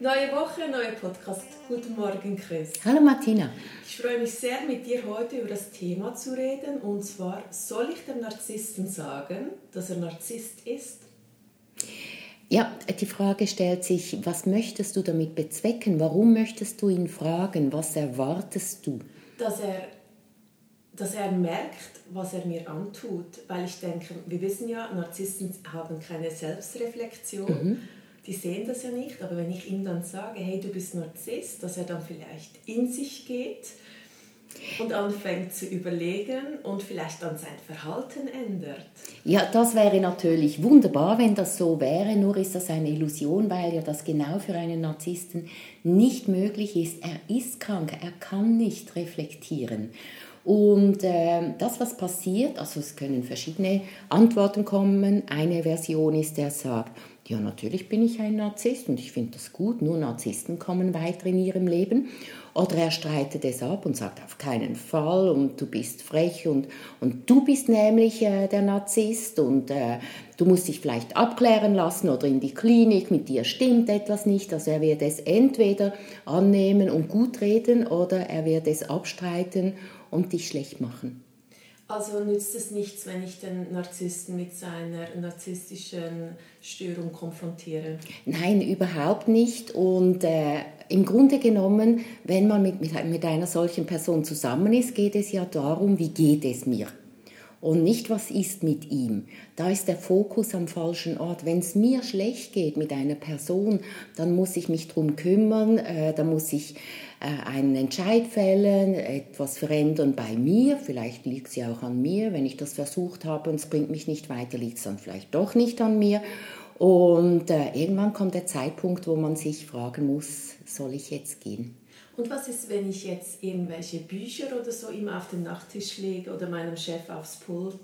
Neue Woche, neuer Podcast. Guten Morgen, Chris. Hallo Martina. Ich freue mich sehr, mit dir heute über das Thema zu reden. Und zwar, soll ich dem Narzissten sagen, dass er Narzisst ist? Ja, die Frage stellt sich, was möchtest du damit bezwecken? Warum möchtest du ihn fragen? Was erwartest du? Dass er, dass er merkt, was er mir antut. Weil ich denke, wir wissen ja, Narzissten haben keine Selbstreflexion. Mhm die sehen das ja nicht, aber wenn ich ihm dann sage, hey, du bist Narzisst, dass er dann vielleicht in sich geht und anfängt zu überlegen und vielleicht dann sein Verhalten ändert. Ja, das wäre natürlich wunderbar, wenn das so wäre, nur ist das eine Illusion, weil ja das genau für einen Narzissten nicht möglich ist. Er ist krank, er kann nicht reflektieren. Und äh, das, was passiert, also es können verschiedene Antworten kommen. Eine Version ist, der sagt, ja, natürlich bin ich ein Narzisst und ich finde das gut, nur Narzissten kommen weiter in ihrem Leben. Oder er streitet es ab und sagt auf keinen Fall und du bist frech und, und du bist nämlich äh, der Narzisst und äh, du musst dich vielleicht abklären lassen oder in die Klinik, mit dir stimmt etwas nicht. Also er wird es entweder annehmen und gut reden oder er wird es abstreiten und dich schlecht machen. Also nützt es nichts, wenn ich den Narzissten mit seiner narzisstischen Störung konfrontiere? Nein, überhaupt nicht. Und äh, im Grunde genommen, wenn man mit, mit, mit einer solchen Person zusammen ist, geht es ja darum, wie geht es mir? Und nicht, was ist mit ihm. Da ist der Fokus am falschen Ort. Wenn es mir schlecht geht mit einer Person, dann muss ich mich darum kümmern, äh, dann muss ich äh, einen Entscheid fällen, etwas verändern bei mir. Vielleicht liegt es ja auch an mir. Wenn ich das versucht habe und es bringt mich nicht weiter, liegt es dann vielleicht doch nicht an mir. Und äh, irgendwann kommt der Zeitpunkt, wo man sich fragen muss, soll ich jetzt gehen? Und was ist, wenn ich jetzt irgendwelche Bücher oder so immer auf den Nachttisch lege oder meinem Chef aufs Pult?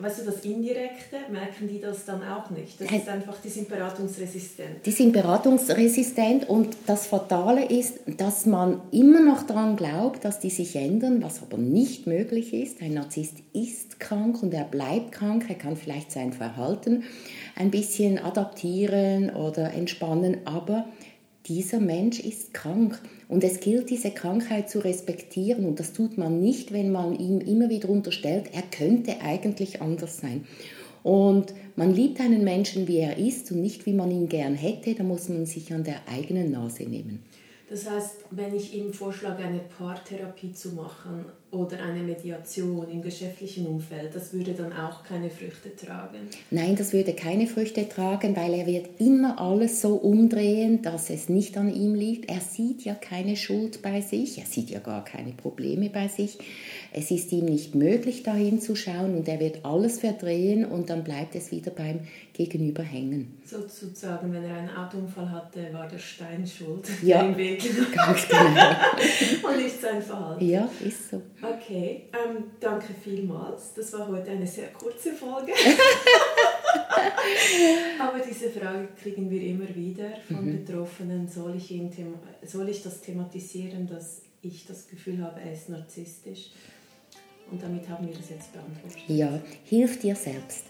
Weißt du, das Indirekte, merken die das dann auch nicht? Das ist einfach, die sind beratungsresistent. Die sind beratungsresistent und das Fatale ist, dass man immer noch daran glaubt, dass die sich ändern, was aber nicht möglich ist. Ein Narzisst ist krank und er bleibt krank, er kann vielleicht sein Verhalten ein bisschen adaptieren oder entspannen, aber dieser Mensch ist krank und es gilt, diese Krankheit zu respektieren und das tut man nicht, wenn man ihm immer wieder unterstellt, er könnte eigentlich anders sein. Und man liebt einen Menschen, wie er ist und nicht, wie man ihn gern hätte, da muss man sich an der eigenen Nase nehmen. Das heißt, wenn ich ihm vorschlage, eine Paartherapie zu machen oder eine Mediation im geschäftlichen Umfeld, das würde dann auch keine Früchte tragen? Nein, das würde keine Früchte tragen, weil er wird immer alles so umdrehen, dass es nicht an ihm liegt. Er sieht ja keine Schuld bei sich, er sieht ja gar keine Probleme bei sich. Es ist ihm nicht möglich, da hinzuschauen und er wird alles verdrehen und dann bleibt es wieder beim Gegenüber hängen. Sozusagen, wenn er einen Autounfall hatte, war der Stein schuld ja, Ganz genau. und nicht sein Verhalten. Ja, ist so. Okay, ähm, danke vielmals. Das war heute eine sehr kurze Folge. Aber diese Frage kriegen wir immer wieder von mhm. Betroffenen. Soll ich, ihn, soll ich das thematisieren, dass ich das Gefühl habe, er ist narzisstisch? Und damit haben wir das jetzt beantwortet. Ja, hilf dir selbst.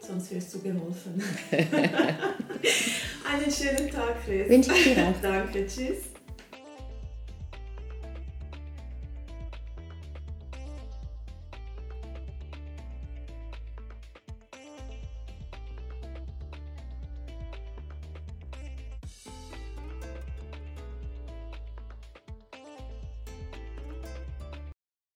Sonst wirst du geholfen. Einen schönen Tag, Chris. Wünsche ich dir auch. Danke, tschüss.